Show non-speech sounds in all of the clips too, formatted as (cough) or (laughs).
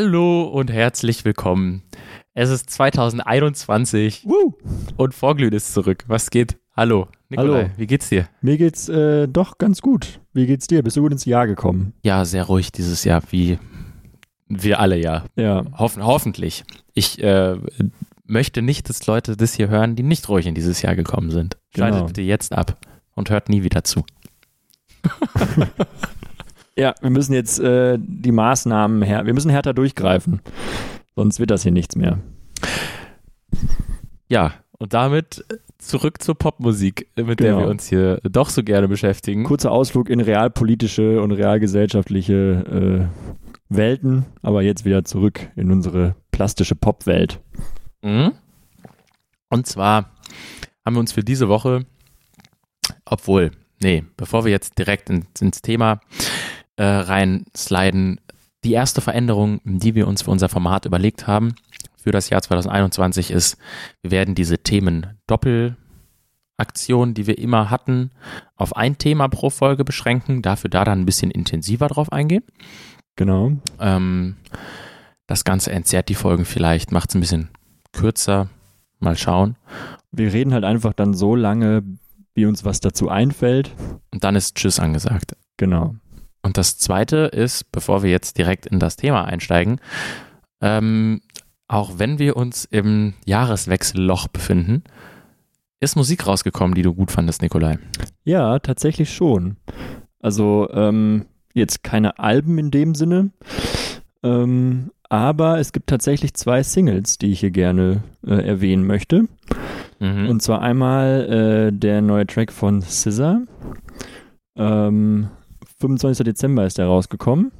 Hallo und herzlich willkommen. Es ist 2021 Woo. und Vorglühen ist zurück. Was geht? Hallo, Nikolai, Hallo. wie geht's dir? Mir geht's äh, doch ganz gut. Wie geht's dir? Bist du gut ins Jahr gekommen? Ja, sehr ruhig dieses Jahr, wie wir alle ja. Ja. Hoffen, hoffentlich. Ich äh, möchte nicht, dass Leute das hier hören, die nicht ruhig in dieses Jahr gekommen sind. Schaltet Genau. bitte jetzt ab und hört nie wieder zu. (laughs) Ja, wir müssen jetzt äh, die Maßnahmen her. Wir müssen härter durchgreifen. Sonst wird das hier nichts mehr. Ja, und damit zurück zur Popmusik, mit der Genau. wir uns hier doch so gerne beschäftigen. Kurzer Ausflug in realpolitische und realgesellschaftliche äh, Welten, aber jetzt wieder zurück in unsere plastische Popwelt. Mhm. Und zwar haben wir uns für diese Woche, obwohl, nee, bevor wir jetzt direkt in, ins Thema äh, reinsliden, die erste Veränderung, die wir uns für unser Format überlegt haben, für das Jahr 2021 ist, wir werden diese Themen Doppelaktion, die wir immer hatten, auf ein Thema pro Folge beschränken, dafür da dann ein bisschen intensiver drauf eingehen. Genau. Ähm, das Ganze entzerrt die Folgen vielleicht, macht es ein bisschen kürzer. Mal schauen. Wir reden halt einfach dann so lange, wie uns was dazu einfällt. Und dann ist Tschüss angesagt. Genau. Und das Zweite ist, bevor wir jetzt direkt in das Thema einsteigen, ähm, auch wenn wir uns im Jahreswechselloch befinden, ist Musik rausgekommen, die du gut fandest, Nikolai. Ja, tatsächlich schon. Also ähm, jetzt keine Alben in dem Sinne, ähm, aber es gibt tatsächlich zwei Singles, die ich hier gerne äh, erwähnen möchte. Mhm. Und zwar einmal äh, der neue Track von Scissor. Ähm, 25. Dezember ist der rausgekommen.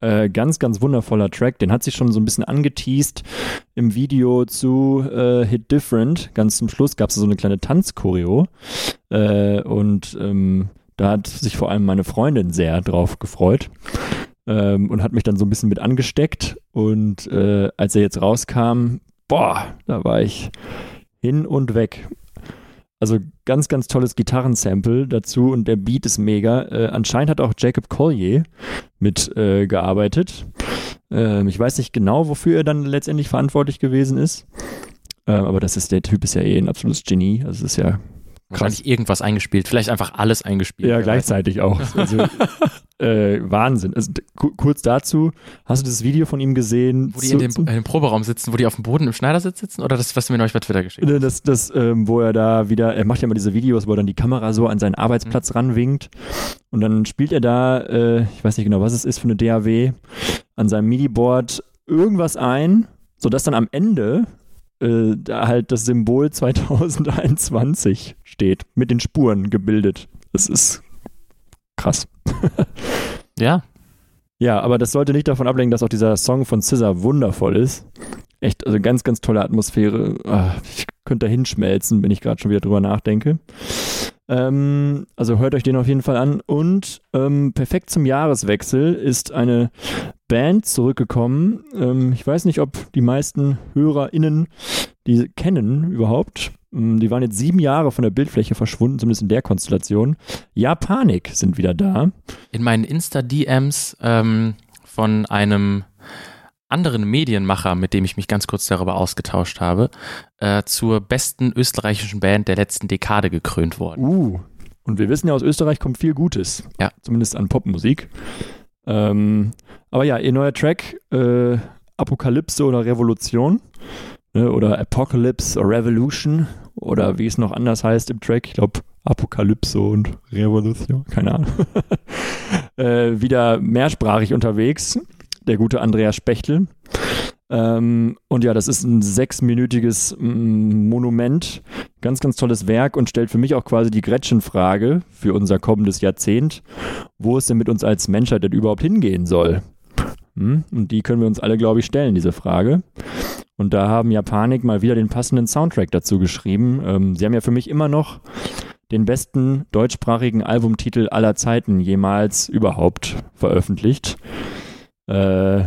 Äh, ganz, ganz wundervoller Track. Den hat sich schon so ein bisschen angeteased im Video zu äh, Hit Different. Ganz zum Schluss gab es so eine kleine Tanzchoreo. Äh, und ähm, da hat sich vor allem meine Freundin sehr drauf gefreut. Ähm, und hat mich dann so ein bisschen mit angesteckt. Und äh, als er jetzt rauskam, boah, da war ich hin und weg. Also ganz, ganz tolles Gitarrensample dazu und der Beat ist mega. Äh, anscheinend hat auch Jacob Collier mit äh. Ähm, ich weiß nicht genau, wofür er dann letztendlich verantwortlich gewesen ist. Ähm, aber das ist, der Typ ist ja eh ein absolutes Genie. Also es ist ja Wahrscheinlich irgendwas eingespielt, vielleicht einfach alles eingespielt. ja, gleichzeitig auch. (laughs) Also, äh, Wahnsinn. Also, kurz dazu, hast du das Video von ihm gesehen? Wo die zu- in dem, in dem Proberaum sitzen, wo die auf dem Boden im Schneidersitz sitzen? Oder das, was du mir neulich bei Twitter geschickt hast? Ne, Das, das, ähm, wo er da wieder, er macht ja immer diese Videos, wo er dann die Kamera so an seinen Arbeitsplatz Mhm. ranwinkt und dann spielt er da, äh, ich weiß nicht genau, was es ist für eine DAW, an seinem MIDI-Board irgendwas ein, sodass dann am Ende äh, da halt das Symbol 2021 steht, mit den Spuren gebildet. Das ist krass. (laughs) Ja, Ja, aber das sollte nicht davon ablenken, dass auch dieser Song von Scissor wundervoll ist. Echt, also ganz, ganz tolle Atmosphäre. Ah, Ich könnte da hinschmelzen, wenn ich gerade schon wieder drüber nachdenke. Ähm, also hört euch den auf jeden Fall an. Und ähm, perfekt zum Jahreswechsel ist eine Band zurückgekommen. Ähm, ich weiß nicht, ob die meisten HörerInnen die kennen überhaupt. Ähm, Die waren jetzt sieben Jahre von der Bildfläche verschwunden, zumindest in der Konstellation. Japanik sind wieder da. in meinen Insta-DMs ähm, von einem anderen Medienmacher, mit dem ich mich ganz kurz darüber ausgetauscht habe, äh, zur besten österreichischen Band der letzten Dekade gekrönt worden. Uh. Und wir wissen ja, aus Österreich kommt viel Gutes. Ja. Zumindest an Popmusik. Ähm, aber ja, ihr neuer Track, äh, Apokalypse oder Revolution. Ne, oder Apocalypse or Revolution. Oder wie es noch anders heißt im Track. Ich glaube, Apokalypse und Revolution. Keine Ahnung. (laughs) äh, wieder mehrsprachig unterwegs. Der gute Andreas Spechtel. Ähm, und ja, das ist ein sechsminütiges mm, Monument. Ganz, ganz tolles Werk und stellt für mich auch quasi die Gretchenfrage für unser kommendes Jahrzehnt, wo es denn mit uns als Menschheit denn überhaupt hingehen soll. Hm? Und die können wir uns alle, glaube ich, stellen, diese Frage. Und da haben Japanik mal wieder den passenden Soundtrack dazu geschrieben. Ähm, sie haben ja für mich immer noch den besten deutschsprachigen Albumtitel aller Zeiten jemals überhaupt veröffentlicht. Äh,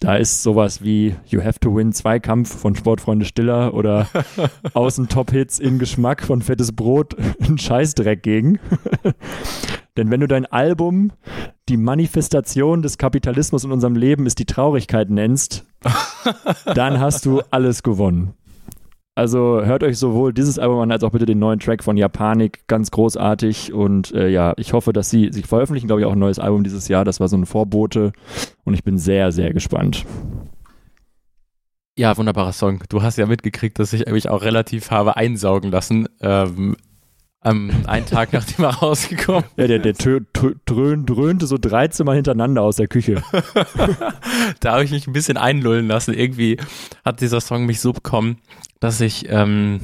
da ist sowas wie You Have to Win Zweikampf von Sportfreunde Stiller oder (laughs) Außen Top Hits in Geschmack von Fettes Brot ein Scheißdreck gegen. Denn wenn du dein Album die Manifestation des Kapitalismus in unserem Leben ist die Traurigkeit nennst, (laughs) dann hast du alles gewonnen. Also hört euch sowohl dieses Album an, als auch bitte den neuen Track von Japanik, ganz großartig. Und äh, ja, ich hoffe, dass sie sich veröffentlichen, glaube ich, auch ein neues Album dieses Jahr. Das war so ein Vorbote und ich bin sehr, sehr gespannt. Ja, wunderbarer Song. Du hast ja mitgekriegt, dass ich mich auch relativ habe einsaugen lassen. Ähm, am einen Tag, nachdem er rausgekommen Ja, der, der tö, tö, dröhn, dröhnte so 13 Mal hintereinander aus der Küche. (laughs) da habe ich mich ein bisschen einlullen lassen. Irgendwie hat dieser Song mich so bekommen, dass ich ähm,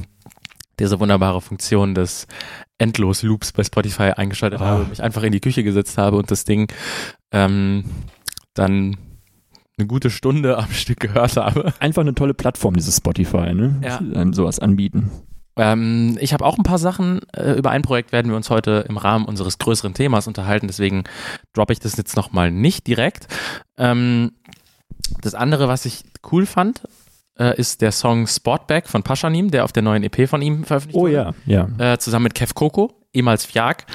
diese wunderbare Funktion des Endlos-Loops bei Spotify eingeschaltet Ah. habe, mich einfach in die Küche gesetzt habe und das Ding ähm, dann eine gute Stunde am Stück gehört habe. Einfach eine tolle Plattform, dieses Spotify, ne? Ja. Einem sowas anbieten. Ähm, ich habe auch ein paar Sachen. Äh, über ein Projekt werden wir uns heute im Rahmen unseres größeren Themas unterhalten. Deswegen droppe ich das jetzt nochmal nicht direkt. Ähm, das andere, was ich cool fand, äh, ist der Song Sportback von Paschanim, der auf der neuen EP von ihm veröffentlicht Oh wurde. ja, ja. Äh, zusammen mit Kev Coco, ehemals Fjag.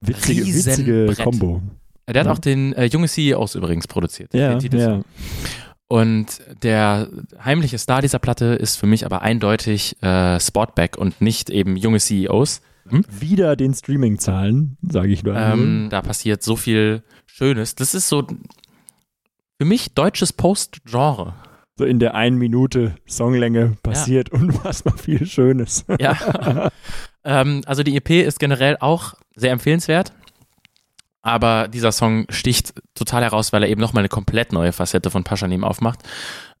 Witzige, witzige Riesenbrett. Kombo. Äh, Der hat Ja. auch den äh, junge CEOs übrigens produziert. Ja, ja. Und der heimliche Star dieser Platte ist für mich aber eindeutig äh, Sportback und nicht eben junge CEOs. Wieder den Streaming-Zahlen, sage ich nur. Ähm, da passiert so viel Schönes. Das ist so für mich deutsches Post-Genre. so in der einen Minute Songlänge passiert unfassbar viel Schönes. Ja. (laughs) ähm, also die EP ist generell auch sehr empfehlenswert. Aber dieser Song sticht total heraus, weil er eben nochmal eine komplett neue Facette von Paschanim aufmacht.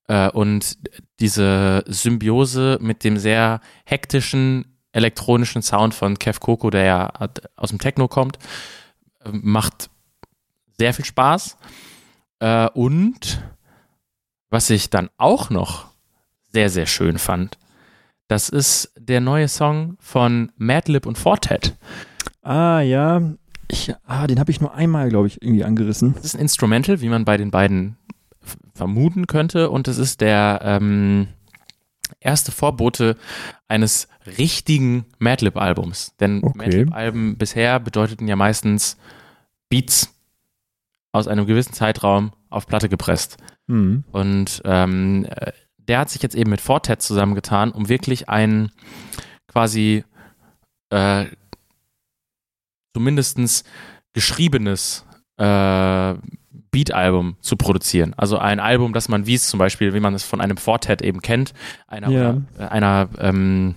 Äh, und diese Symbiose mit dem sehr hektischen elektronischen Sound von Kev Coco, der ja aus dem Techno kommt, äh, macht sehr viel Spaß. Äh, und was ich dann auch noch sehr, sehr schön fand, das ist der neue Song von Madlib und Fortet. Ah, ja. Ich, ah, den habe ich nur einmal, glaube ich, irgendwie angerissen. Das ist ein Instrumental, wie man bei den beiden vermuten könnte. Und es ist der ähm, erste Vorbote eines richtigen Madlib-Albums. Denn Okay. Madlib-Alben bisher bedeuteten ja meistens Beats aus einem gewissen Zeitraum auf Platte gepresst. Hm. Und ähm, äh, der hat sich jetzt eben mit Fortet zusammengetan, um wirklich ein quasi äh, zumindestens geschriebenes äh, Beat-Album zu produzieren. Also ein Album, das man, wie es zum Beispiel, wie man es von einem Fortet eben kennt, einer, oder, äh, einer ähm,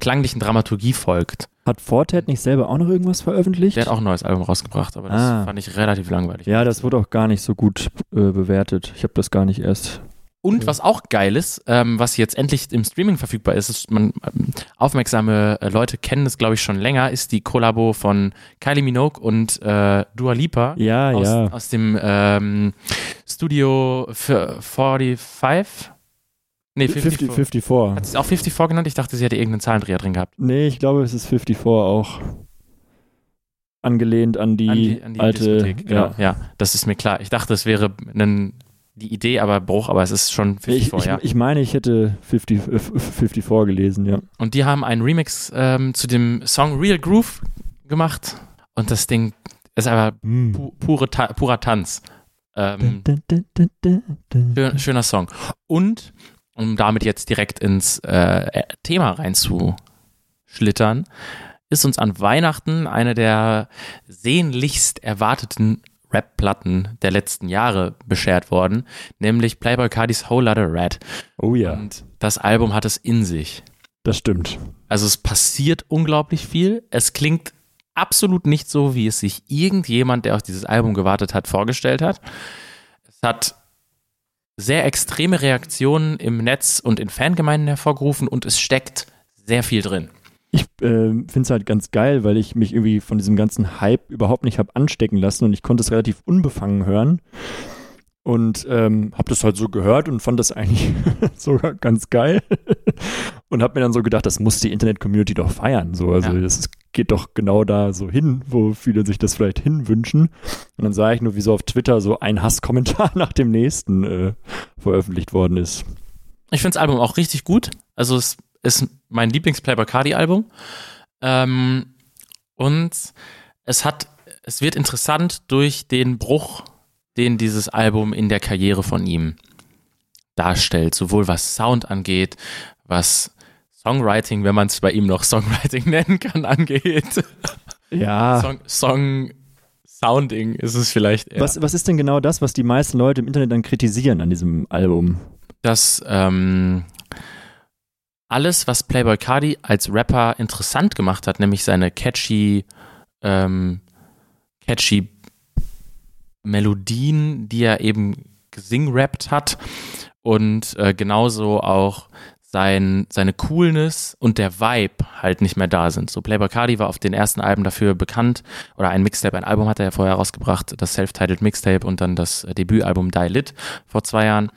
klanglichen Dramaturgie folgt. Hat Fortet nicht selber auch noch irgendwas veröffentlicht? Der hat auch ein neues Album rausgebracht, aber das Ah. fand ich relativ langweilig. ja, das wurde auch gar nicht so gut äh, bewertet. Ich habe das gar nicht erst. Und was auch geil ist, ähm, was jetzt endlich im Streaming verfügbar ist, ist man, ähm, aufmerksame äh, Leute kennen das, glaube ich, schon länger, ist die Kollabo von Kylie Minogue und äh, Dua Lipa Ja, aus, ja. aus dem ähm, Studio für 45? Nee, 54. 50, Hat 54. sie es auch 54 genannt? Ich dachte, sie hätte irgendeinen Zahlendreher drin gehabt. Nee, ich glaube, es ist 54 auch. Angelehnt an die, An die, an die alte. Diskothek, genau. ja. Ja. das ist mir klar. Ich dachte, es wäre ein, die Idee, aber Bruch, aber es ist schon 54, Ich, ich, ja. ich meine, ich hätte 50, äh, 54 gelesen, ja. Und die haben einen Remix ähm, zu dem Song Real Groove gemacht. Und das Ding ist aber pu pure Ta purer Tanz. Ähm, schön, schöner Song. Und, um damit jetzt direkt ins äh, Thema reinzuschlittern, ist uns an Weihnachten eine der sehnlichst erwarteten Rap-Platten der letzten Jahre beschert worden, nämlich Playboy Cardis Whole Lotta Red. Oh ja, Und das Album hat es in sich. das stimmt. Also es passiert unglaublich viel. Es klingt absolut nicht so, wie es sich irgendjemand, der auf dieses Album gewartet hat, vorgestellt hat. Es hat sehr extreme Reaktionen im Netz und in Fangemeinden hervorgerufen und es steckt sehr viel drin. Ich äh, finde es halt ganz geil, weil ich mich irgendwie von diesem ganzen Hype überhaupt nicht habe anstecken lassen und ich konnte es relativ unbefangen hören. Und ähm, habe das halt so gehört und fand das eigentlich (laughs) sogar ganz geil. (laughs) und habe mir dann so gedacht, das muss die Internet-Community doch feiern. So. Also Ja. das geht doch genau da so hin, wo viele sich das vielleicht hinwünschen. Und dann sah ich nur, wie so auf Twitter so ein Hasskommentar (laughs) nach dem nächsten äh, veröffentlicht worden ist. Ich finde das Album auch richtig gut. Also es ist mein Lieblings-Playboy Cardi-Album. Ähm, und es hat, es wird interessant durch den Bruch, den dieses Album in der Karriere von ihm darstellt, sowohl was Sound angeht, was Songwriting, wenn man es bei ihm noch Songwriting (laughs) nennen kann, angeht. Ja. Song, Song Sounding ist es vielleicht eher. Was, was ist denn genau das, was die meisten Leute im Internet dann kritisieren an diesem Album? Dass ähm, alles, was Playboy Cardi als Rapper interessant gemacht hat, nämlich seine catchy, ähm, catchy Melodien, die er eben gesingrappt hat und äh, genauso auch sein, seine Coolness und der Vibe halt nicht mehr da sind. So Playboy Cardi war auf den ersten Alben dafür bekannt oder ein Mixtape, ein Album hat er ja vorher rausgebracht, das Self-Titled Mixtape und dann das Debütalbum Die Lit vor zwei Jahren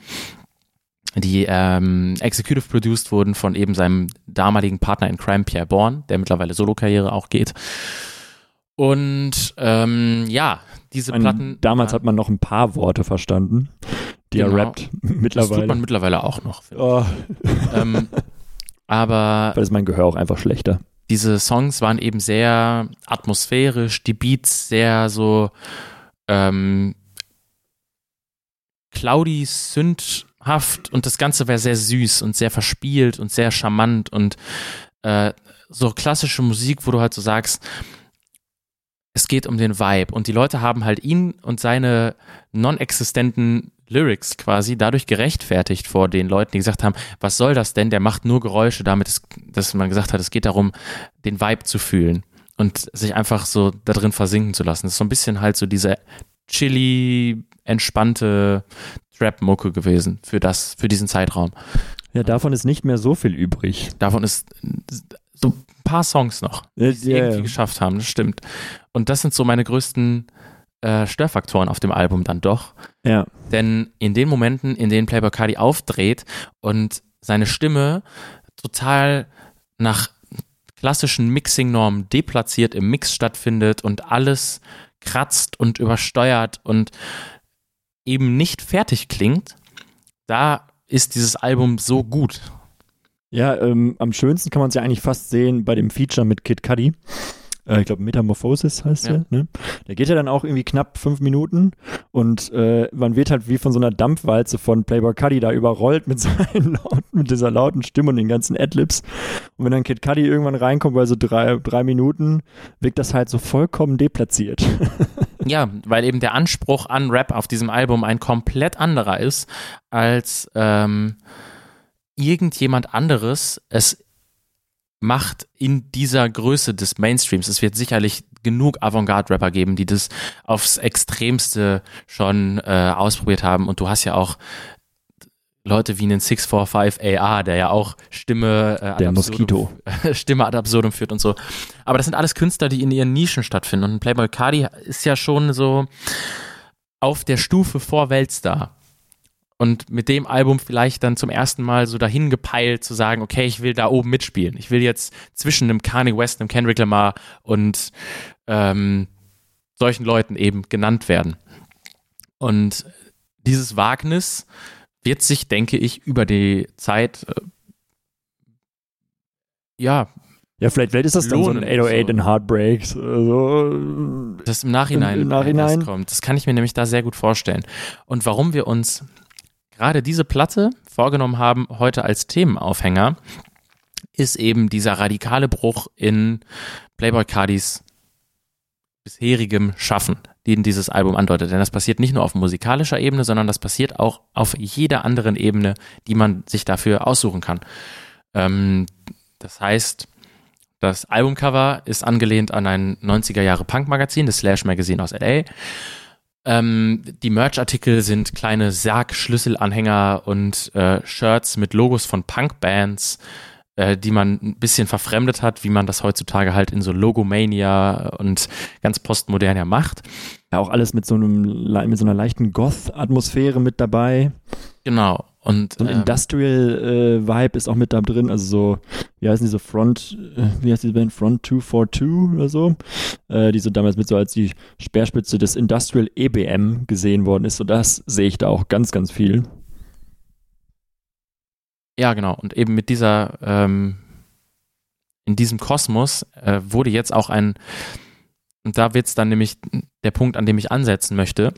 die ähm, executive produced wurden von eben seinem damaligen Partner in Crime, Pierre Bourne, der mittlerweile Solo-Karriere auch geht. Und ähm, ja, diese meine, Platten. Damals ja, hat man noch ein paar Worte verstanden, die Genau. er rappt. das (laughs) Mittlerweile. tut man mittlerweile auch noch. oh. ähm, aber (laughs) Weil ist mein Gehör auch einfach schlechter. diese Songs waren eben sehr atmosphärisch, die Beats sehr so ähm, cloudy, sündhaft und das Ganze wäre sehr süß und sehr verspielt und sehr charmant und äh, so klassische Musik, wo du halt so sagst, es geht um den Vibe und die Leute haben halt ihn und seine non-existenten Lyrics quasi dadurch gerechtfertigt vor den Leuten, die gesagt haben, was soll das denn? Der macht nur Geräusche, damit es, dass man gesagt hat, es geht darum, den Vibe zu fühlen und sich einfach so da drin versinken zu lassen. Das ist so ein bisschen halt so diese chilly, entspannte Trap-Mucke gewesen für das, für diesen Zeitraum. Ja, davon ist nicht mehr so viel übrig. Davon ist so ein paar Songs noch, die es irgendwie geschafft haben, das stimmt. Und das sind so meine größten äh, Störfaktoren auf dem Album dann doch. ja. Denn in den Momenten, in denen Playboy Cardi aufdreht und seine Stimme total nach klassischen Mixing-Normen deplatziert im Mix stattfindet und alles kratzt und übersteuert und eben nicht fertig klingt, da ist dieses Album so gut. Ja, ähm, am schönsten kann man es ja eigentlich fast sehen bei dem Feature mit Kid Cudi. Äh, ich glaube, Metamorphosis heißt Ja. der. Ne? Der geht ja dann auch irgendwie knapp fünf Minuten und äh, man wird halt wie von so einer Dampfwalze von Playboy Cudi da überrollt mit (laughs) seinen lauten, mit dieser lauten Stimme und den ganzen Adlibs. Und wenn dann Kid Cudi irgendwann reinkommt, bei so drei, drei Minuten, wirkt das halt so vollkommen deplatziert. (laughs) Ja, weil eben der Anspruch an Rap auf diesem Album ein komplett anderer ist, als ähm, irgendjemand anderes es macht in dieser Größe des Mainstreams. Es wird sicherlich genug Avantgarde-Rapper geben, die das aufs Extremste schon äh, ausprobiert haben. Und du hast ja auch Leute wie einen 645 AR, der ja auch Stimme äh, ad Der absurdum- (laughs) Stimme ad absurdum führt und so. Aber das sind alles Künstler, die in ihren Nischen stattfinden. Und Playboy Cardi ist ja schon so auf der Stufe vor Weltstar. Und mit dem Album vielleicht dann zum ersten Mal so dahin gepeilt zu sagen, okay, ich will da oben mitspielen. Ich will jetzt zwischen einem Kanye West, einem Kendrick Lamar und ähm, solchen Leuten eben genannt werden. Und dieses Wagnis wird sich, denke ich, über die Zeit äh, ja, ja, vielleicht, vielleicht ist das dann so ein Lohnen, 808 so. in Heartbreaks. Also, das im Nachhinein, Im Nachhinein? kommt. Das kann ich mir nämlich da sehr gut vorstellen. Und warum wir uns gerade diese Platte vorgenommen haben, heute als Themenaufhänger, ist eben dieser radikale Bruch in Playboy Cardis bisherigem Schaffen, den dieses Album andeutet. Denn das passiert nicht nur auf musikalischer Ebene, sondern das passiert auch auf jeder anderen Ebene, die man sich dafür aussuchen kann. Ähm, das heißt, das Albumcover ist angelehnt an ein 90er Jahre Punk-Magazin, das Slash Magazine aus LA. Ähm, die Merch-Artikel sind kleine Sarg-Schlüsselanhänger und äh, Shirts mit Logos von Punk-Bands, äh, die man ein bisschen verfremdet hat, wie man das heutzutage halt in so Logomania und ganz postmodern ja macht. Ja, auch alles mit so, einem, mit so einer leichten Goth-Atmosphäre mit dabei. Genau. Und So ein ähm, Industrial-Vibe ist auch mit da drin. Also so, wie heißen diese Front, äh, wie heißt diese Band? Front 242 oder so? Äh, die so damals mit so als die Speerspitze des Industrial EBM gesehen worden ist. So das sehe ich da auch ganz, ganz viel. Ja, genau. Und eben mit dieser, ähm, in diesem Kosmos äh, wurde jetzt auch ein und da wird es dann nämlich der Punkt, an dem ich ansetzen möchte,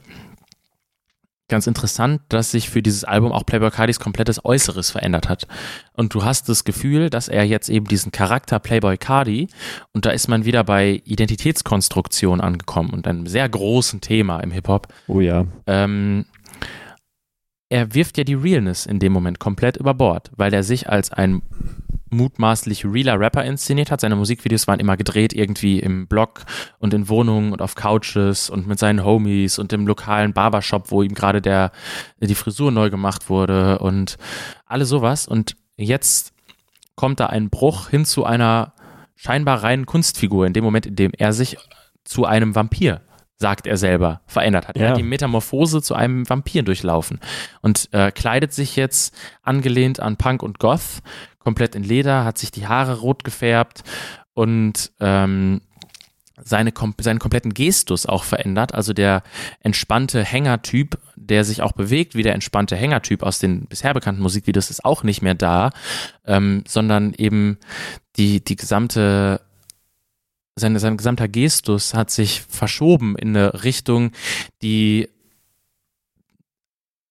ganz interessant, dass sich für dieses Album auch Playboy Cardis komplettes Äußeres verändert hat. Und du hast das Gefühl, dass er jetzt eben diesen Charakter Playboy Cardi, und da ist man wieder bei Identitätskonstruktion angekommen und einem sehr großen Thema im Hip-Hop. Oh ja. Ähm, er wirft ja die Realness in dem Moment komplett über Bord, weil er sich als ein mutmaßlich realer Rapper inszeniert hat. Seine Musikvideos waren immer gedreht irgendwie im Blog und in Wohnungen und auf Couches und mit seinen Homies und im lokalen Barbershop, wo ihm gerade der die Frisur neu gemacht wurde und alles sowas. Und jetzt kommt da ein Bruch hin zu einer scheinbar reinen Kunstfigur in dem Moment, in dem er sich zu einem Vampir sagt er selber, verändert hat. Er Ja. hat die Metamorphose zu einem Vampir durchlaufen und äh, kleidet sich jetzt angelehnt an Punk und Goth, komplett in Leder, hat sich die Haare rot gefärbt und ähm, seine, seinen kompletten Gestus auch verändert. Also der entspannte Hängertyp, der sich auch bewegt, wie der entspannte Hängertyp aus den bisher bekannten Musikvideos, ist auch nicht mehr da, ähm, sondern eben die, die gesamte sein, sein gesamter Gestus hat sich verschoben in eine Richtung, die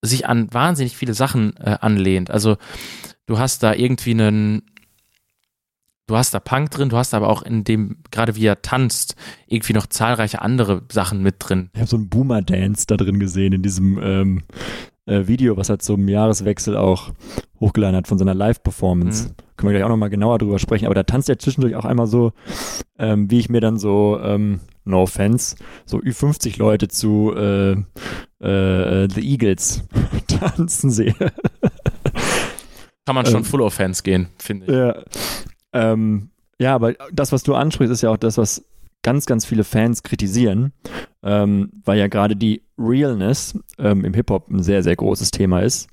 sich an wahnsinnig viele Sachen äh, anlehnt. Also du hast da irgendwie einen, du hast da Punk drin, du hast aber auch in dem, gerade wie er tanzt, irgendwie noch zahlreiche andere Sachen mit drin. Ich habe so einen Boomer-Dance da drin gesehen in diesem ähm, äh, Video, was er zum Jahreswechsel auch hochgeladen hat von seiner Live-Performance. Mhm. Können wir gleich auch nochmal genauer drüber sprechen. Aber da tanzt er zwischendurch auch einmal so, ähm, wie ich mir dann so, ähm, no offense, so Ü50 Leute zu äh, äh, The Eagles (laughs) tanzen sehe. Kann man schon Ähm. Full Offense gehen, finde ich. Ja. Ähm, ja, aber das, was du ansprichst, ist ja auch das, was ganz, ganz viele Fans kritisieren, ähm, weil ja gerade die Realness ähm, im Hip-Hop ein sehr, sehr großes Thema ist.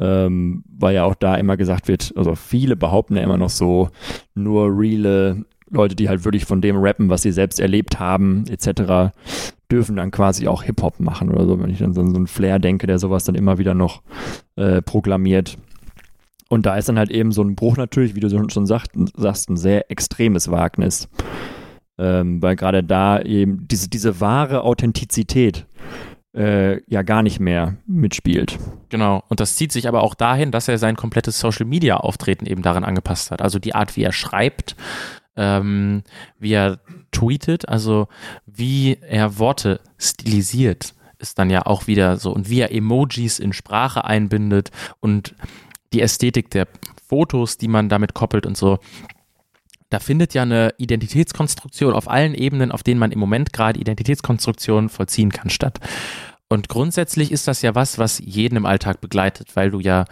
Ähm, weil ja auch da immer gesagt wird, also viele behaupten ja immer noch so, nur reale Leute, die halt wirklich von dem rappen, was sie selbst erlebt haben, etc., dürfen dann quasi auch Hip-Hop machen oder so, wenn ich dann so, so einen Flair denke, der sowas dann immer wieder noch äh, proklamiert. Und da ist dann halt eben so ein Bruch natürlich, wie du schon- schon sagt, sagst, ein sehr extremes Wagnis. Ähm, weil gerade da eben diese, diese wahre Authentizität äh, ja gar nicht mehr mitspielt. Genau. Und das zieht sich aber auch dahin, dass er sein komplettes Social Media Auftreten eben daran angepasst hat. Also die Art, wie er schreibt, ähm, wie er tweetet, also wie er Worte stilisiert, ist dann ja auch wieder so. Und wie er Emojis in Sprache einbindet und die Ästhetik der Fotos, die man damit koppelt und so. Da findet ja eine Identitätskonstruktion auf allen Ebenen, auf denen man im Moment gerade Identitätskonstruktion vollziehen kann, statt. Und grundsätzlich ist das ja was, was jeden im Alltag begleitet, weil du ja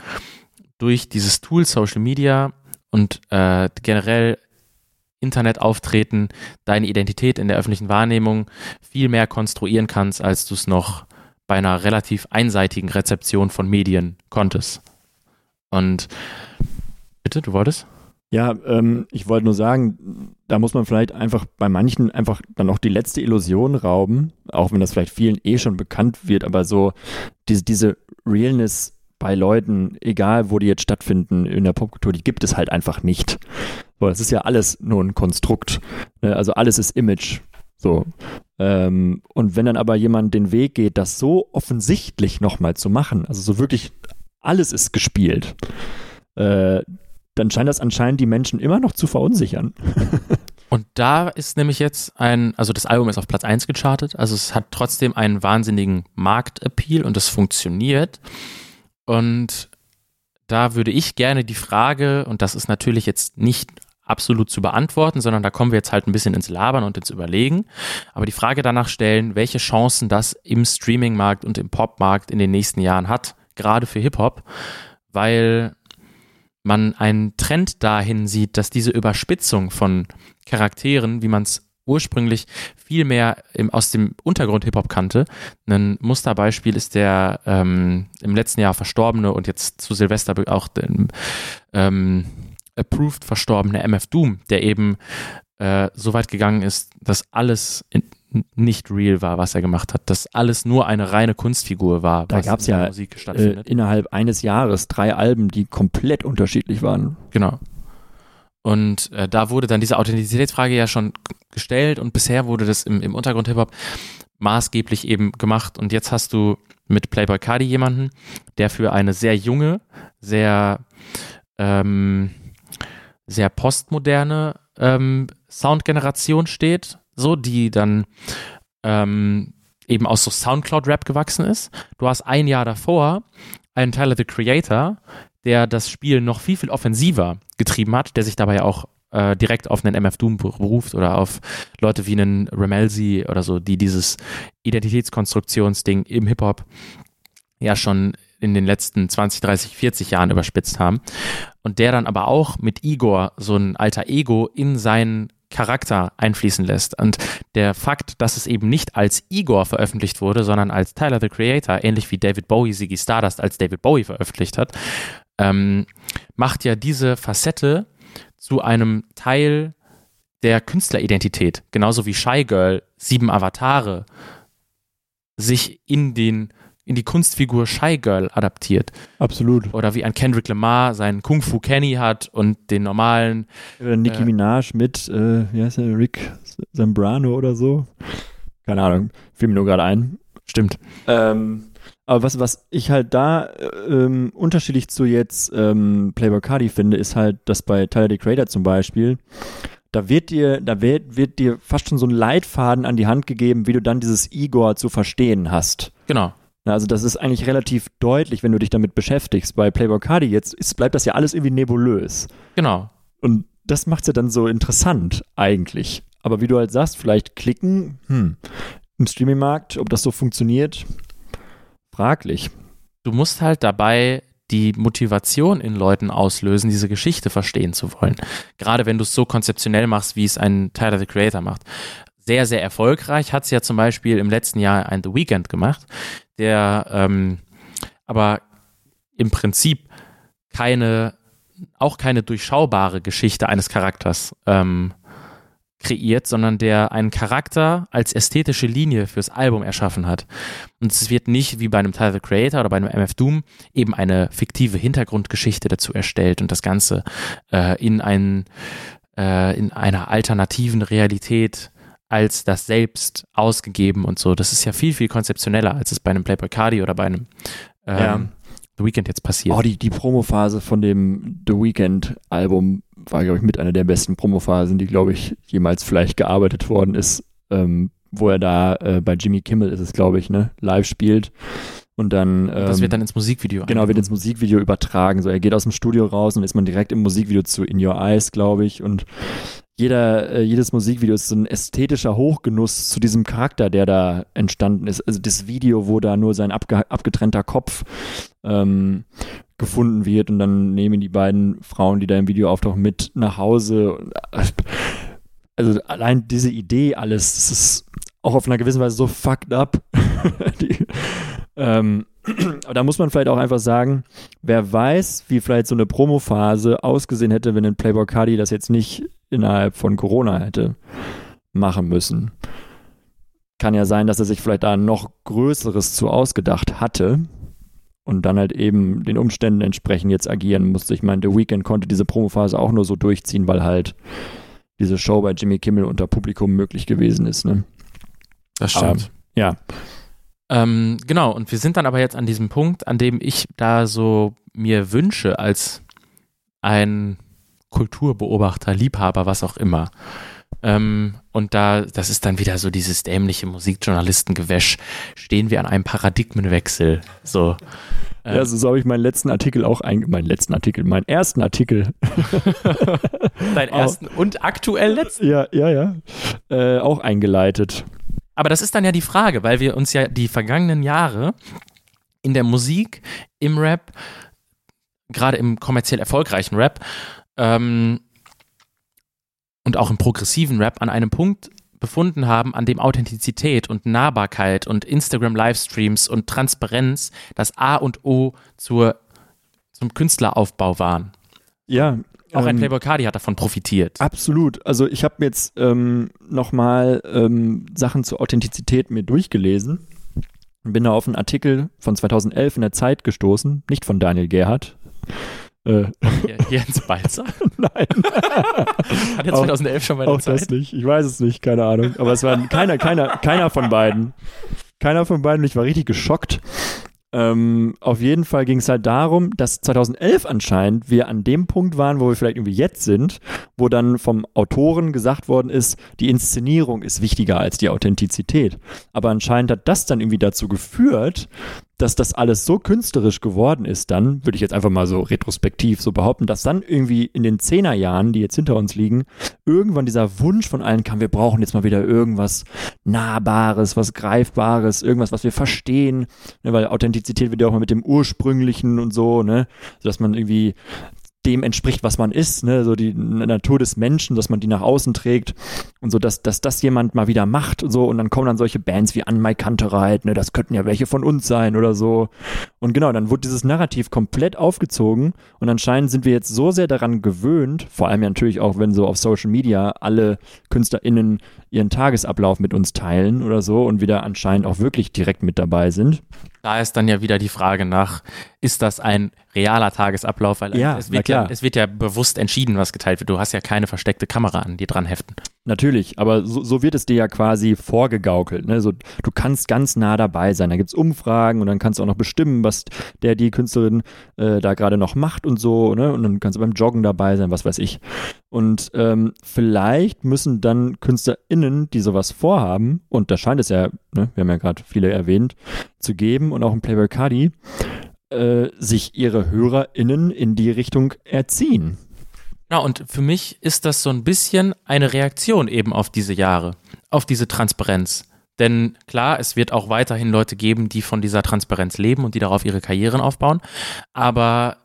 durch dieses Tool Social Media und äh, generell Internetauftreten deine Identität in der öffentlichen Wahrnehmung viel mehr konstruieren kannst, als du es noch bei einer relativ einseitigen Rezeption von Medien konntest. Und bitte, du wolltest? Ja, ähm, ich wollte nur sagen, da muss man vielleicht einfach bei manchen einfach dann auch die letzte Illusion rauben, auch wenn das vielleicht vielen eh schon bekannt wird, aber so diese, diese Realness bei Leuten, egal wo die jetzt stattfinden in der Popkultur, die gibt es halt einfach nicht. So, das ist ja alles nur ein Konstrukt. Ne? Also alles ist Image. So. Ähm, und wenn dann aber jemand den Weg geht, das so offensichtlich nochmal zu machen, also so wirklich alles ist gespielt, äh, dann scheint das anscheinend die Menschen immer noch zu verunsichern. (laughs) Und da ist nämlich jetzt ein, also das Album ist auf Platz 1 gechartet, also es hat trotzdem einen wahnsinnigen Marktappeal und es funktioniert. Und da würde ich gerne die Frage, und das ist natürlich jetzt nicht absolut zu beantworten, sondern da kommen wir jetzt halt ein bisschen ins Labern und ins Überlegen, aber die Frage danach stellen, welche Chancen das im Streaming-Markt und im Pop-Markt in den nächsten Jahren hat, gerade für Hip-Hop, weil man einen Trend dahin sieht, dass diese Überspitzung von Charakteren, wie man es ursprünglich viel mehr im, aus dem Untergrund Hip-Hop kannte. Ein Musterbeispiel ist der ähm, im letzten Jahr verstorbene und jetzt zu Silvester auch den, ähm, approved verstorbene MF Doom, der eben äh, so weit gegangen ist, dass alles in, nicht real war, was er gemacht hat, dass alles nur eine reine Kunstfigur war, Da in der ja, Musik Äh, innerhalb eines Jahres drei Alben, die komplett unterschiedlich waren. Genau. Und äh, da wurde dann diese Authentizitätsfrage ja schon gestellt und bisher wurde das im, im Untergrund Hip-Hop maßgeblich eben gemacht. Und jetzt hast du mit Playboy Cardi jemanden, der für eine sehr junge, sehr, ähm, sehr postmoderne ähm, Soundgeneration steht, so, die dann ähm, eben aus so Soundcloud-Rap gewachsen ist. Du hast ein Jahr davor einen Tyler the Creator, der das Spiel noch viel, viel offensiver getrieben hat, der sich dabei auch äh, direkt auf einen MF Doom beruft oder auf Leute wie einen Ramelzi oder so, die dieses Identitätskonstruktionsding im Hip-Hop ja schon in den letzten 20, 30, 40 Jahren überspitzt haben. Und der dann aber auch mit Igor so ein alter Ego in seinen Charakter einfließen lässt. Und der Fakt, dass es eben nicht als Igor veröffentlicht wurde, sondern als Tyler the Creator, ähnlich wie David Bowie Ziggy Stardust als David Bowie veröffentlicht hat, ähm, macht ja diese Facette zu einem Teil der Künstleridentität. Genauso wie Shy Girl sieben Avatare sich in den in die Kunstfigur Shy Girl adaptiert. Absolut. Oder wie ein Kendrick Lamar seinen Kung Fu Kenny hat und den normalen. Oder Nicki äh, Minaj mit, äh, wie heißt der, Rick Zambrano oder so. Keine Ahnung, fiel mir nur gerade ein. Stimmt. Ähm, aber was, was ich halt da ähm, unterschiedlich zu jetzt ähm, Playboy Cardi finde, ist halt, dass bei Tyler the Creator zum Beispiel, da wird dir, da wird, wird dir fast schon so ein Leitfaden an die Hand gegeben, wie du dann dieses Igor zu verstehen hast. Genau. Also das ist eigentlich relativ deutlich, wenn du dich damit beschäftigst. Bei Playboy Cardi jetzt ist, bleibt das ja alles irgendwie nebulös. Genau. Und das macht es ja dann so interessant eigentlich. Aber wie du halt sagst, vielleicht klicken, hm, im Streaming-Markt, ob das so funktioniert, fraglich. Du musst halt dabei die Motivation in Leuten auslösen, diese Geschichte verstehen zu wollen. Gerade wenn du es so konzeptionell machst, wie es ein Tyler the Creator macht. Sehr, sehr erfolgreich hat es ja zum Beispiel im letzten Jahr ein The Weeknd gemacht, der ähm, aber im Prinzip keine, auch keine durchschaubare Geschichte eines Charakters ähm, kreiert, sondern der einen Charakter als ästhetische Linie fürs Album erschaffen hat. Und es wird nicht wie bei einem the Creator oder bei einem MF Doom eben eine fiktive Hintergrundgeschichte dazu erstellt und das Ganze äh, in, einen, äh, in einer alternativen Realität als das Selbst ausgegeben und so. Das ist ja viel, viel konzeptioneller, als es bei einem Playboy Cardi oder bei einem ähm, ja. The Weeknd jetzt passiert. Oh, die, die Promophase von dem The Weeknd-Album war, glaube ich, mit einer der besten Promophasen, die, glaube ich, jemals vielleicht gearbeitet worden ist, ähm, wo er da äh, bei Jimmy Kimmel ist es, glaube ich, ne, live spielt. Und dann. Ähm, das wird dann ins Musikvideo. Genau, wird ins Musikvideo übertragen. So, er geht aus dem Studio raus und ist man direkt im Musikvideo zu In Your Eyes, glaube ich. Und jeder, äh, jedes Musikvideo ist so ein ästhetischer Hochgenuss zu diesem Charakter, der da entstanden ist. Also das Video, wo da nur sein abge abgetrennter Kopf ähm, gefunden wird und dann nehmen die beiden Frauen, die da im Video auftauchen, mit nach Hause. (laughs) Also allein diese Idee alles, das ist auch auf einer gewissen Weise so fucked up. (laughs) die, ähm, aber da muss man vielleicht auch einfach sagen, wer weiß, wie vielleicht so eine Promophase ausgesehen hätte, wenn ein Playboy Cardi das jetzt nicht innerhalb von Corona hätte machen müssen. Kann ja sein, dass er sich vielleicht da ein noch Größeres zu ausgedacht hatte und dann halt eben den Umständen entsprechend jetzt agieren musste. Ich meine, The Weeknd konnte diese Promophase auch nur so durchziehen, weil halt diese Show bei Jimmy Kimmel unter Publikum möglich gewesen ist. Ne? Das stimmt. Aber, ja. Ähm, genau, und wir sind dann aber jetzt an diesem Punkt, an dem ich da so mir wünsche, als ein Kulturbeobachter, Liebhaber, was auch immer. Ähm, und da, das ist dann wieder so dieses dämliche Musikjournalistengewäsch, stehen wir an einem Paradigmenwechsel. So. Ja, so, so habe ich meinen letzten Artikel auch eingeleitet. meinen letzten Artikel, meinen ersten Artikel. (laughs) Deinen ersten auch, und aktuell letzten? Ja, ja, ja. Äh, auch eingeleitet. Aber das ist dann ja die Frage, weil wir uns ja die vergangenen Jahre in der Musik, im Rap, gerade im kommerziell erfolgreichen Rap ähm, und auch im progressiven Rap an einem Punkt befunden haben, an dem Authentizität und Nahbarkeit und Instagram-Livestreams und Transparenz das A und O zur, zum Künstleraufbau waren. Ja, auch ein ähm, Playboy Cardi hat davon profitiert. Absolut. Also ich habe jetzt ähm, nochmal ähm, Sachen zur Authentizität mir durchgelesen und bin da auf einen Artikel von 2011 in der Zeit gestoßen, nicht von Daniel Gerhardt, Äh, Jens Balzer? (laughs) Nein. Hat er 2011 schon mal Auch Zeit? das nicht. Ich weiß es nicht, keine Ahnung. Aber es war keiner, keiner, keiner von beiden. Keiner von beiden. Ich war richtig geschockt. Ähm, auf jeden Fall ging es halt darum, dass 2011 anscheinend wir an dem Punkt waren, wo wir vielleicht irgendwie jetzt sind, wo dann vom Autoren gesagt worden ist, die Inszenierung ist wichtiger als die Authentizität. Aber anscheinend hat das dann irgendwie dazu geführt, dass das alles so künstlerisch geworden ist, dann würde ich jetzt einfach mal so retrospektiv so behaupten, dass dann irgendwie in den Zehnerjahren, die jetzt hinter uns liegen, irgendwann dieser Wunsch von allen kam, wir brauchen jetzt mal wieder irgendwas Nahbares, was Greifbares, irgendwas, was wir verstehen, ne, weil Authentizität wird ja auch mal mit dem Ursprünglichen und so, ne, dass man irgendwie dem entspricht, was man ist, ne, so die Natur des Menschen, dass man die nach außen trägt und so, dass, dass das jemand mal wieder macht und so und dann kommen dann solche Bands wie An My Kantereit, ne, das könnten ja welche von uns sein oder so. Und genau, dann wurde dieses Narrativ komplett aufgezogen und anscheinend sind wir jetzt so sehr daran gewöhnt, vor allem ja natürlich auch, wenn so auf Social Media alle KünstlerInnen ihren Tagesablauf mit uns teilen oder so und wieder anscheinend auch wirklich direkt mit dabei sind. Da ist dann ja wieder die Frage nach, ist das ein realer Tagesablauf? Weil ja, es, wird ja, es wird ja bewusst entschieden, was geteilt wird. Du hast ja keine versteckte Kamera an dir dran heften. Natürlich, aber so, so, wird es dir ja quasi vorgegaukelt. Ne? So, du kannst ganz nah dabei sein. Da gibt es Umfragen und dann kannst du auch noch bestimmen, was der, die Künstlerin äh, da gerade noch macht und so. Ne? Und dann kannst du beim Joggen dabei sein, was weiß ich. Und ähm, vielleicht müssen dann KünstlerInnen, die sowas vorhaben, und da scheint es ja, ne, wir haben ja gerade viele erwähnt, zu geben und auch ein Playboy Cardi, äh, sich ihre HörerInnen in die Richtung erziehen. Ja, und für mich ist das so ein bisschen eine Reaktion eben auf diese Jahre, auf diese Transparenz. Denn klar, es wird auch weiterhin Leute geben, die von dieser Transparenz leben und die darauf ihre Karrieren aufbauen. Aber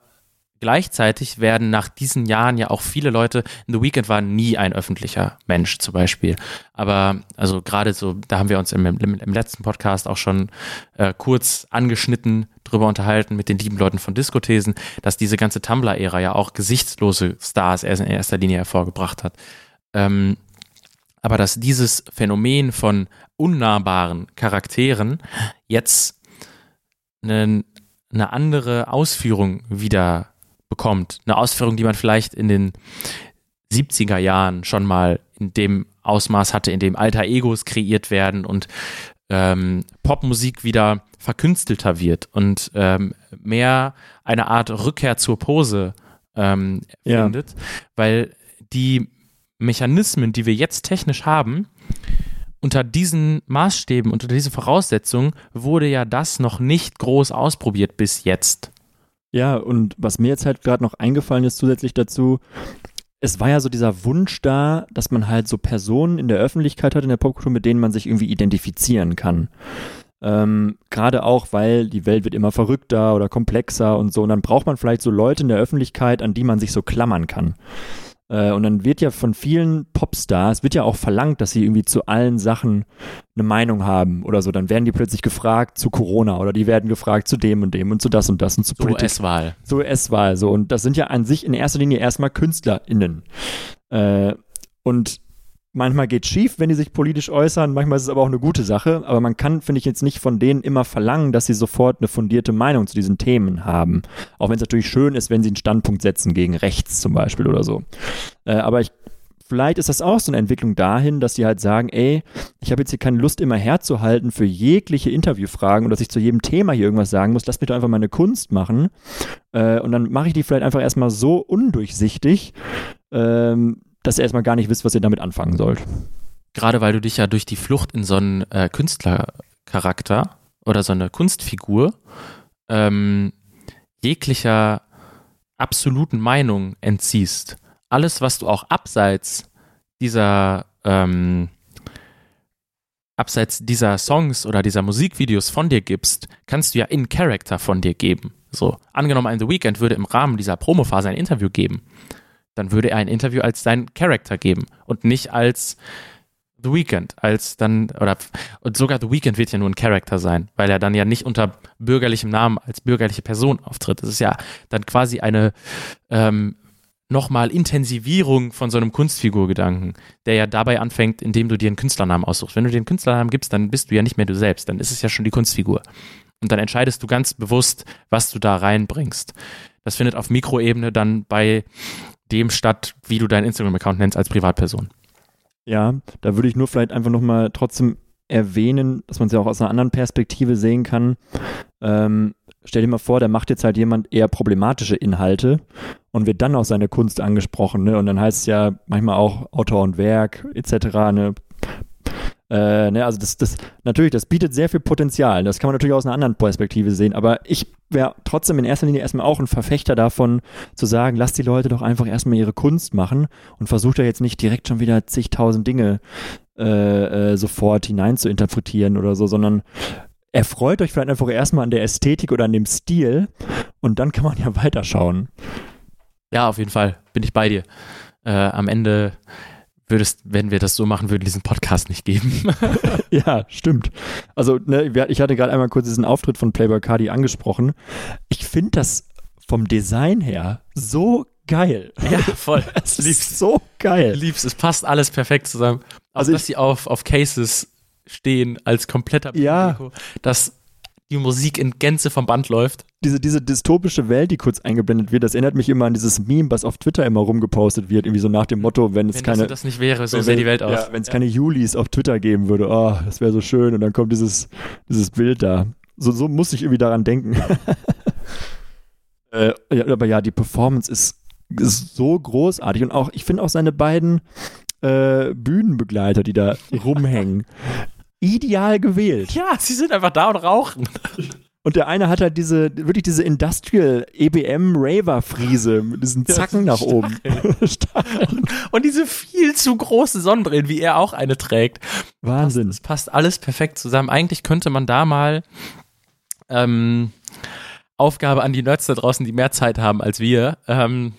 gleichzeitig werden nach diesen Jahren ja auch viele Leute, The Weeknd war nie ein öffentlicher Mensch zum Beispiel. Aber also gerade so, da haben wir uns im, im, im letzten Podcast auch schon äh, kurz angeschnitten drüber unterhalten mit den lieben Leuten von Diskothesen, dass diese ganze Tumblr-Ära ja auch gesichtslose Stars in erster Linie hervorgebracht hat. Ähm, aber dass dieses Phänomen von unnahbaren Charakteren jetzt eine, eine andere Ausführung wieder bekommt. Eine Ausführung, die man vielleicht in den 70er Jahren schon mal in dem Ausmaß hatte, in dem alter Egos kreiert werden und ähm, Popmusik wieder verkünstelter wird und ähm, mehr eine Art Rückkehr zur Pose ähm, findet, ja. weil die Mechanismen, die wir jetzt technisch haben, unter diesen Maßstäben, unter diesen Voraussetzungen wurde ja das noch nicht groß ausprobiert bis jetzt. Ja, und was mir jetzt halt gerade noch eingefallen ist zusätzlich dazu, es war ja so dieser Wunsch da, dass man halt so Personen in der Öffentlichkeit hat, in der Popkultur, mit denen man sich irgendwie identifizieren kann. Ähm, Gerade auch, weil die Welt wird immer verrückter oder komplexer und so. Und dann braucht man vielleicht so Leute in der Öffentlichkeit, an die man sich so klammern kann. Äh, und dann wird ja von vielen Popstars, wird ja auch verlangt, dass sie irgendwie zu allen Sachen eine Meinung haben oder so. Dann werden die plötzlich gefragt zu Corona oder die werden gefragt zu dem und dem und zu das und das und zu so Politik. US-Wahl. So US-Wahl. So. Und das sind ja an sich in erster Linie erstmal KünstlerInnen. Äh, und Manchmal geht schief, wenn die sich politisch äußern, manchmal ist es aber auch eine gute Sache, aber man kann, finde ich, jetzt nicht von denen immer verlangen, dass sie sofort eine fundierte Meinung zu diesen Themen haben. Auch wenn es natürlich schön ist, wenn sie einen Standpunkt setzen gegen rechts zum Beispiel oder so. Äh, aber ich vielleicht ist das auch so eine Entwicklung dahin, dass sie halt sagen, ey, ich habe jetzt hier keine Lust immer herzuhalten für jegliche Interviewfragen und dass ich zu jedem Thema hier irgendwas sagen muss, lass mich doch einfach meine Kunst machen. Äh, und dann mache ich die vielleicht einfach erstmal so undurchsichtig, ähm, dass ihr erstmal gar nicht wisst, was ihr damit anfangen sollt. Gerade weil du dich ja durch die Flucht in so einen äh, Künstlercharakter oder so eine Kunstfigur ähm, jeglicher absoluten Meinung entziehst. Alles, was du auch abseits dieser ähm, abseits dieser Songs oder dieser Musikvideos von dir gibst, kannst du ja in Character von dir geben. So, angenommen, ein The Weeknd würde im Rahmen dieser Promophase ein Interview geben dann würde er ein Interview als seinen Charakter geben und nicht als The Weeknd, als dann, oder, und sogar The Weeknd wird ja nur ein Charakter sein, weil er dann ja nicht unter bürgerlichem Namen als bürgerliche Person auftritt. Das ist ja dann quasi eine ähm, nochmal Intensivierung von so einem Kunstfigurgedanken, der ja dabei anfängt, indem du dir einen Künstlernamen aussuchst. Wenn du dir einen Künstlernamen gibst, dann bist du ja nicht mehr du selbst, dann ist es ja schon die Kunstfigur. Und dann entscheidest du ganz bewusst, was du da reinbringst. Das findet auf Mikroebene dann bei dem statt, wie du deinen Instagram-Account nennst als Privatperson. Ja, da würde ich nur vielleicht einfach nochmal trotzdem erwähnen, dass man es ja auch aus einer anderen Perspektive sehen kann. Ähm, stell dir mal vor, da macht jetzt halt jemand eher problematische Inhalte und wird dann auf seine Kunst angesprochen. Ne? Und dann heißt es ja manchmal auch Autor und Werk etc. Ne? Äh, ne, also das, das, natürlich, das bietet sehr viel Potenzial. Das kann man natürlich aus einer anderen Perspektive sehen. Aber ich wäre trotzdem in erster Linie erstmal auch ein Verfechter davon, zu sagen, lass die Leute doch einfach erstmal ihre Kunst machen und versucht ja jetzt nicht direkt schon wieder zigtausend Dinge äh, äh, sofort hinein zu interpretieren oder so, sondern erfreut euch vielleicht einfach erstmal an der Ästhetik oder an dem Stil und dann kann man ja weiterschauen. Ja, auf jeden Fall bin ich bei dir. Äh, am Ende würdest, wenn wir das so machen würden, diesen Podcast nicht geben. (laughs) ja, stimmt. Also, ne, ich hatte gerade einmal kurz diesen Auftritt von Playboy Cardi angesprochen. Ich finde das vom Design her so geil. Ja, voll. (laughs) es ist so geil. Liebst, es passt alles perfekt zusammen. Also, dass sie auf, auf Cases stehen als kompletter ja. dass die Musik in Gänze vom Band läuft. Diese, diese dystopische Welt, die kurz eingeblendet wird, das erinnert mich immer an dieses Meme, was auf Twitter immer rumgepostet wird, irgendwie so nach dem Motto, wenn es wenn keine. Wenn das nicht wäre, so sähe die Welt aus. Ja, wenn es ja. keine Julis auf Twitter geben würde, oh, das wäre so schön und dann kommt dieses, dieses Bild da. So, so muss ich irgendwie daran denken. (laughs) äh, ja, aber ja, die Performance ist, ist so großartig und auch, ich finde auch seine beiden äh, Bühnenbegleiter, die da rumhängen ideal gewählt. Ja, sie sind einfach da und rauchen. Und der eine hat halt diese, wirklich diese Industrial EBM Raver Friese mit diesen Zacken ja, nach oben. und, (laughs) und, diese viel zu große Sonnenbrillen, wie er auch eine trägt. Wahnsinn. Es passt, passt, alles perfekt zusammen. Eigentlich könnte man da mal ähm, Aufgabe an die Nerds da draußen, die mehr Zeit haben als wir, ähm,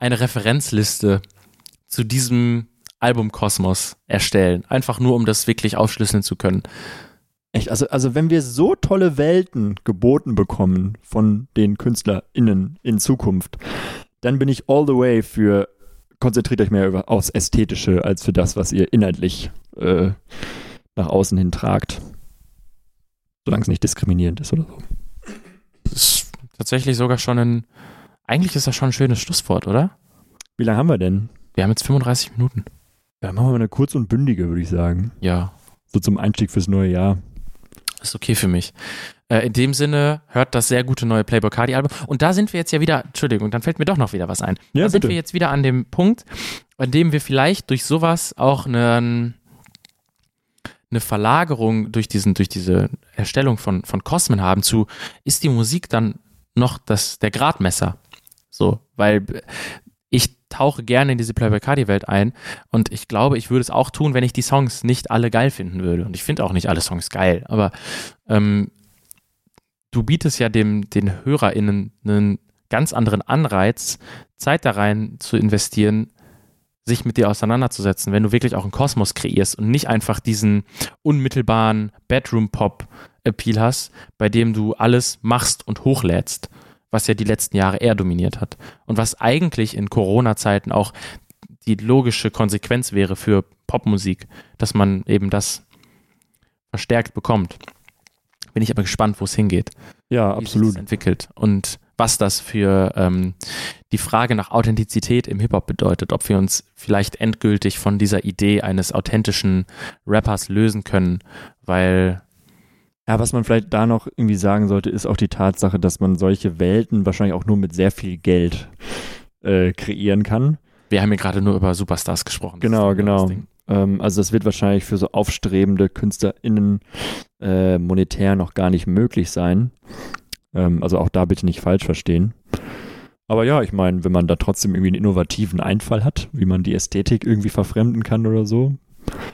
eine Referenzliste zu diesem Albumkosmos erstellen. Einfach nur, um das wirklich aufschlüsseln zu können. Echt, also, also wenn wir so tolle Welten geboten bekommen von den KünstlerInnen in Zukunft, dann bin ich all the way für konzentriert euch mehr über, aufs Ästhetische als für das, was ihr inhaltlich äh, nach außen hin tragt. Solange es nicht diskriminierend ist oder so. Das ist tatsächlich sogar schon ein. Eigentlich ist das schon ein schönes Schlusswort, oder? Wie lange haben wir denn? Wir haben jetzt 35 Minuten. Ja, machen wir mal eine kurz und bündige, würde ich sagen. Ja. So zum Einstieg fürs neue Jahr. Ist okay für mich. Äh, in dem Sinne, hört das sehr gute neue Playboy Cardi Album. Und da sind wir jetzt ja wieder, Entschuldigung, dann fällt mir doch noch wieder was ein. Ja, da bitte. sind wir jetzt wieder an dem Punkt, an dem wir vielleicht durch sowas auch eine, eine Verlagerung durch diesen, durch diese Erstellung von, von Kosmen haben zu, ist die Musik dann noch das, der Gradmesser? So, weil ich tauche gerne in diese Playboy Cardi Welt ein und ich glaube, ich würde es auch tun, wenn ich die Songs nicht alle geil finden würde. Und ich finde auch nicht alle Songs geil, aber ähm, du bietest ja dem, den HörerInnen einen ganz anderen Anreiz, Zeit da rein zu investieren, sich mit dir auseinanderzusetzen, wenn du wirklich auch einen Kosmos kreierst und nicht einfach diesen unmittelbaren Bedroom-Pop-Appeal hast, bei dem du alles machst und hochlädst was ja die letzten Jahre eher dominiert hat. Und was eigentlich in Corona-Zeiten auch die logische Konsequenz wäre für Popmusik, dass man eben das verstärkt bekommt. Bin ich aber gespannt, wo es hingeht. Ja, wie absolut. Sich das entwickelt und was das für ähm, die Frage nach Authentizität im Hip-Hop bedeutet, ob wir uns vielleicht endgültig von dieser Idee eines authentischen Rappers lösen können, weil ja, was man vielleicht da noch irgendwie sagen sollte, ist auch die Tatsache, dass man solche Welten wahrscheinlich auch nur mit sehr viel Geld äh, kreieren kann. Wir haben ja gerade nur über Superstars gesprochen. Genau, genau. Ähm, also das wird wahrscheinlich für so aufstrebende KünstlerInnen äh, monetär noch gar nicht möglich sein. Ähm, also auch da bitte nicht falsch verstehen. Aber ja, ich meine, wenn man da trotzdem irgendwie einen innovativen Einfall hat, wie man die Ästhetik irgendwie verfremden kann oder so,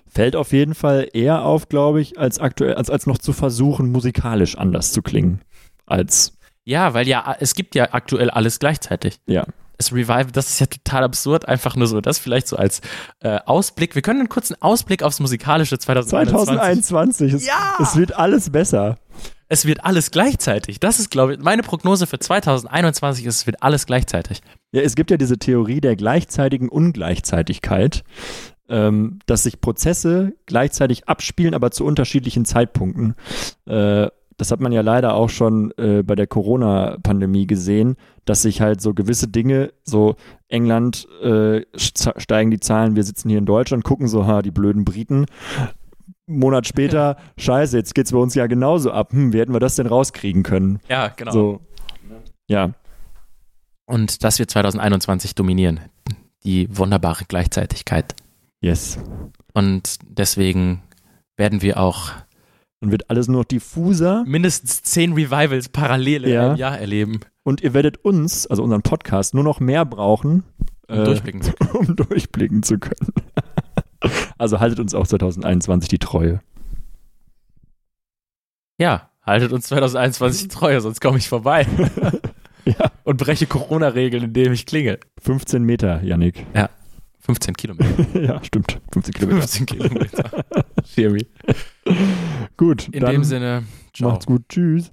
fällt auf jeden Fall eher auf, glaube ich, als aktuell, als, als noch zu versuchen, musikalisch anders zu klingen. Als. Ja, weil ja, es gibt ja aktuell alles gleichzeitig. Ja. Es Revive, das ist ja total absurd, einfach nur so, das vielleicht so als äh, Ausblick. Wir können einen kurzen Ausblick aufs musikalische 2021. 2021. Es, ja! Es wird alles besser. Es wird alles gleichzeitig. Das ist, glaube ich, meine Prognose für 2021 ist, es wird alles gleichzeitig. Ja, es gibt ja diese Theorie der gleichzeitigen Ungleichzeitigkeit ähm, dass sich Prozesse gleichzeitig abspielen, aber zu unterschiedlichen Zeitpunkten. Äh, das hat man ja leider auch schon äh, bei der Corona-Pandemie gesehen, dass sich halt so gewisse Dinge, so England äh, steigen die Zahlen, wir sitzen hier in Deutschland, gucken so, ha, die blöden Briten. Monat später, scheiße, jetzt geht's bei uns ja genauso ab. Hm, wie hätten wir das denn rauskriegen können? Ja, genau. So, ja. Und dass wir 2021 dominieren. Die wunderbare Gleichzeitigkeit. Yes. Und deswegen werden wir auch dann wird alles nur noch diffuser. mindestens zehn Revivals parallel Ja. im Jahr erleben, Und ihr werdet uns, also unseren Podcast, nur noch mehr brauchen, um äh, durchblicken zu können. (laughs) um durchblicken zu können. (laughs) also haltet uns auch 2021 die Treue. Ja, haltet uns 2021 treu, sonst komme ich vorbei (laughs) Ja. und breche Corona-Regeln, indem ich klinge. 15 Meter, Yannick. 15 Kilometer. (laughs) ja, stimmt. 15 Kilometer. 15 Kilometer. (laughs) Schiri. Gut, In dem Sinne, ciao. macht's gut. Tschüss.